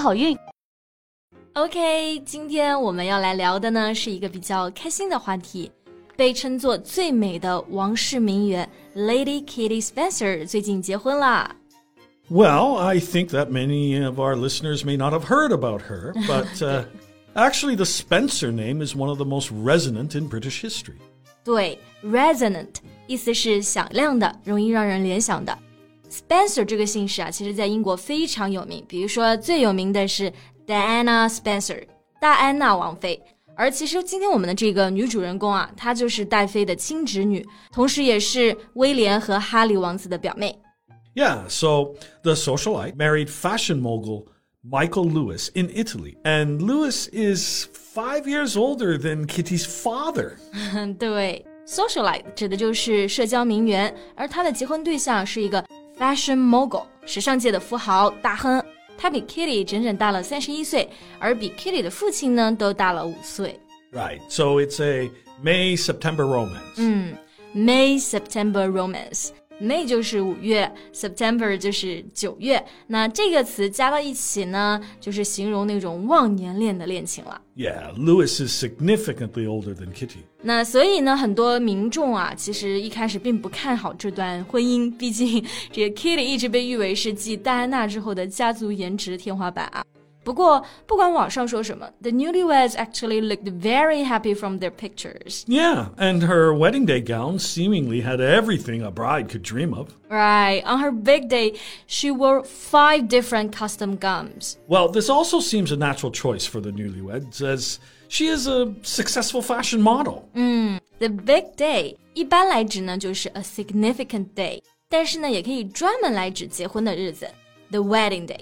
好运！OK，今天我们要来聊的呢是一个比较开心的话题，被称作最美的王室名媛 Lady Kitty Spencer 最近结婚啦。Well, I think that many of our listeners may not have heard about her, but uh, actually, the Spencer name is one of the most resonant in British history. 对，resonant 意思是响亮的，容易让人联想的。 Spencer 这个姓氏啊，其实在英国非常有名。比如说，最有名的是 Diana Spencer，戴安娜王妃。而其实今天我们的这个女主人公啊，她就是戴妃的亲侄女，同时也是威廉和哈利王子的表妹。Yeah, so the socialite married fashion mogul Michael Lewis in Italy, and Lewis is five years older than Kitty's father. 对，socialite 指的就是社交名媛，而她的结婚对象是一个 fashion mogul，时尚界的富豪大亨。他比 Kitty 整整大了三十一岁，而比 Kitty 的父亲呢都大了五岁。Right, so it's a May September romance. 嗯，May September romance。May 就是五月，September 就是九月。那这个词加到一起呢，就是形容那种忘年恋的恋情了。Yeah, Lewis is significantly older than Kitty. 那所以呢，很多民众啊，其实一开始并不看好这段婚姻，毕竟这个 Kitty 一直被誉为是继戴安娜之后的家族颜值天花板啊。不过，不管网上说什么，the newlyweds actually looked very happy from their pictures. Yeah, and her wedding day gown seemingly had everything a bride could dream of. Right. On her big day, she wore five different custom gowns. Well, this also seems a natural choice for the newlyweds, as she is a successful fashion model. Mm, the big day 一般来指呢就是 a significant day，但是呢也可以专门来指结婚的日子，the wedding day。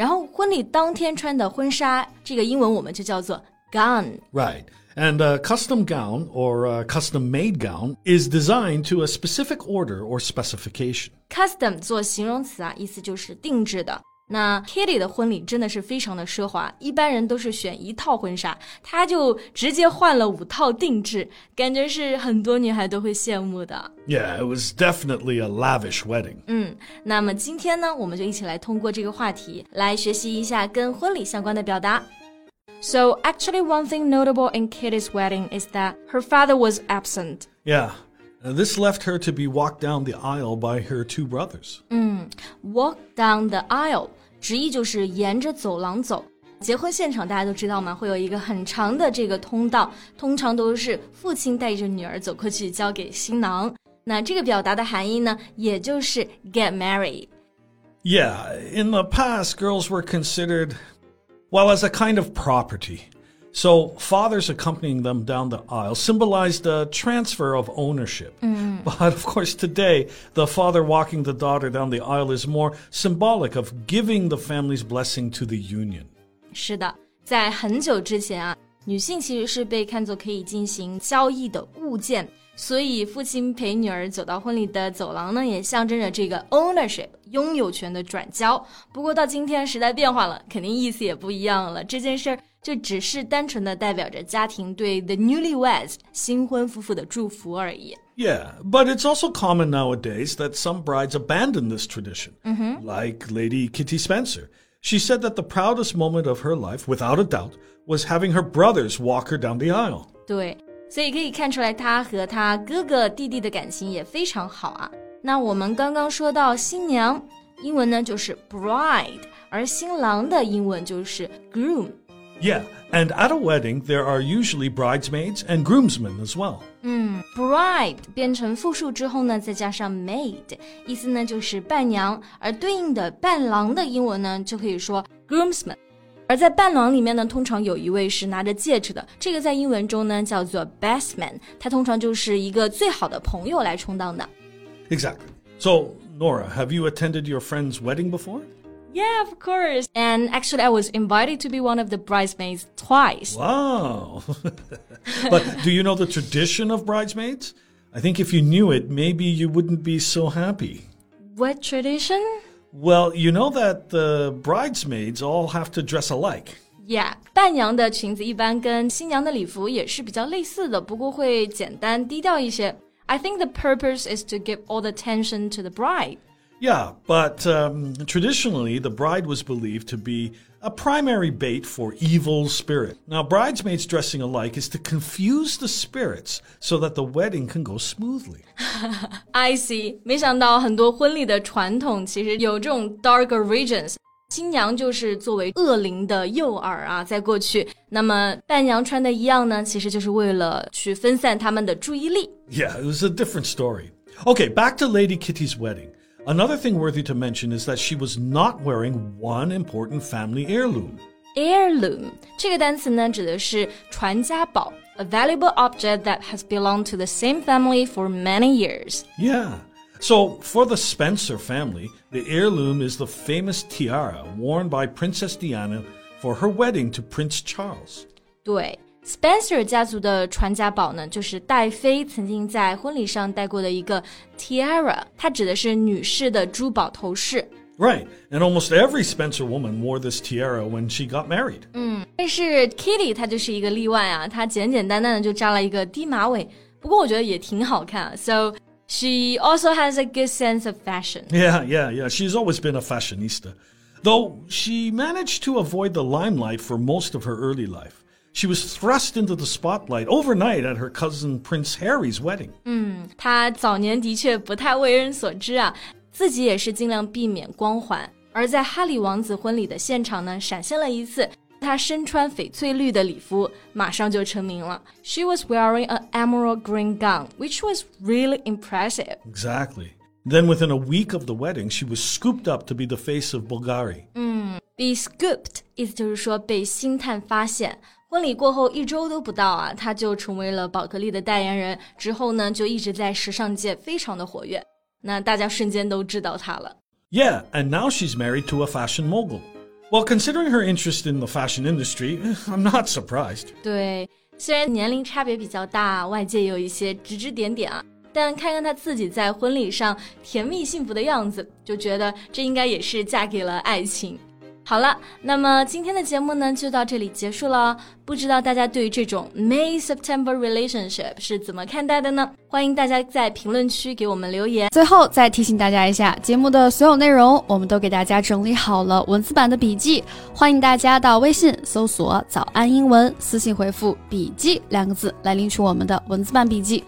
然后婚礼当天穿的婚纱，这个英文我们就叫做 gown。Right. And a custom gown or a custom made gown is designed to a specific order or specification. Custom 做形容词啊，意思就是定制的。那 Kitty 的婚礼真的是非常的奢华，一般人都是选一套婚纱，她就直接换了五套定制，感觉是很多女孩都会羡慕的。Yeah, it was definitely a lavish wedding. 嗯，那么今天呢，我们就一起来通过这个话题来学习一下跟婚礼相关的表达。So actually, one thing notable in Kitty's wedding is that her father was absent. Yeah. Uh, this left her to be walked down the aisle by her two brothers. 嗯，walk down the aisle 直译就是沿着走廊走。结婚现场大家都知道吗？会有一个很长的这个通道，通常都是父亲带着女儿走过去交给新郎。那这个表达的含义呢，也就是 get married。Yeah, in the past, girls were considered, well, as a kind of property. So, fathers accompanying them down the aisle symbolized a transfer of ownership. Mm. But of course, today, the father walking the daughter down the aisle is more symbolic of giving the family's blessing to the union. 是的，在很久之前啊，女性其实是被看作可以进行交易的物件，所以父亲陪女儿走到婚礼的走廊呢，也象征着这个 ownership 拥有权的转交。不过到今天时代变化了，肯定意思也不一样了。这件事儿。 就只是单纯的代表着家庭对 the newlyweds 新婚夫妇的祝福而已。Yeah, but it's also common nowadays that some brides abandon this tradition, mm -hmm. like Lady Kitty Spencer. She said that the proudest moment of her life, without a doubt, was having her brothers walk her down the aisle. 对，所以可以看出来，她和她哥哥弟弟的感情也非常好啊。那我们刚刚说到新娘，英文呢就是 bride，而新郎的英文就是 groom。 yeah, and at a wedding, there are usually bridesmaids and groomsmen as well. 嗯，bride 变成复数之后呢，再加上 maid，意思呢就是伴娘，而对应的伴郎的英文呢就可以说 groomsman。而在伴郎里面呢，通常有一位是拿着戒指的，这个在英文中呢叫做 best man，他通常就是一个最好的朋友来充当的。Exactly. So, Nora, have you attended your friend's wedding before? Yeah, of course. And actually, I was invited to be one of the bridesmaids twice. Wow. but do you know the tradition of bridesmaids? I think if you knew it, maybe you wouldn't be so happy. What tradition? Well, you know that the bridesmaids all have to dress alike. Yeah，伴娘的裙子一般跟新娘的礼服也是比较类似的，不过会简单低调一些。I think the purpose is to give all the attention to the bride. Yeah, but um, traditionally, the bride was believed to be a primary bait for evil spirit. Now, bridesmaids dressing alike is to confuse the spirits so that the wedding can go smoothly. I see，没想到很多婚礼的传统其实有这种 dark origins。新娘就是作为恶灵的诱饵啊，在过去，那么伴娘穿的一样呢，其实就是为了去分散他们的注意力。Yeah, it was a different story. Okay, back to Lady Kitty's wedding. Another thing worthy to mention is that she was not wearing one important family heirloom. Heirloom 这个单词呢，指的是传家宝，a valuable object that has belonged to the same family for many years. Yeah. So, for the Spencer family, the heirloom is the famous tiara worn by Princess Diana for her wedding to Prince Charles. 对。 Spencer 家族的传家宝呢，就是戴妃曾经在婚礼上戴过的一个 tiara，它指的是女士的珠宝头饰。Right, and almost every Spencer woman wore this tiara when she got married. 嗯，但是 Kitty 她就是一个例外啊，她简简单单的就扎了一个低马尾，不过我觉得也挺好看。So she also has a good sense of fashion. Yeah, yeah, yeah. She's always been a fashionista. Though she managed to avoid the limelight for most of her early life. She was thrust into the spotlight overnight at her cousin Prince Harry's wedding. 嗯，她早年的确不太为人所知啊，自己也是尽量避免光环。而在哈里王子婚礼的现场呢，闪现了一次，她身穿翡翠绿的礼服，马上就成名了。She was wearing an emerald green gown, which was really impressive. Exactly. Then, within a week of the wedding, she was scooped up to be the face of Bulgari. 嗯，be scooped 意思就是说被星探发现。 婚礼过后一周都不到啊，他就成为了宝格丽的代言人。之后呢，就一直在时尚界非常的活跃。那大家瞬间都知道他了。Yeah, and now she's married to a fashion mogul. Well, considering her interest in the fashion industry, I'm not surprised. 对，虽然年龄差别比较大，外界有一些指指点点啊，但看看她自己在婚礼上甜蜜幸福的样子，就觉得这应该也是嫁给了爱情。好了，那么今天的节目呢就到这里结束了。不知道大家对于这种 May September relationship 是怎么看待的呢？欢迎大家在评论区给我们留言。最后再提醒大家一下，节目的所有内容我们都给大家整理好了文字版的笔记，欢迎大家到微信搜索“早安英文”，私信回复“笔记”两个字来领取我们的文字版笔记。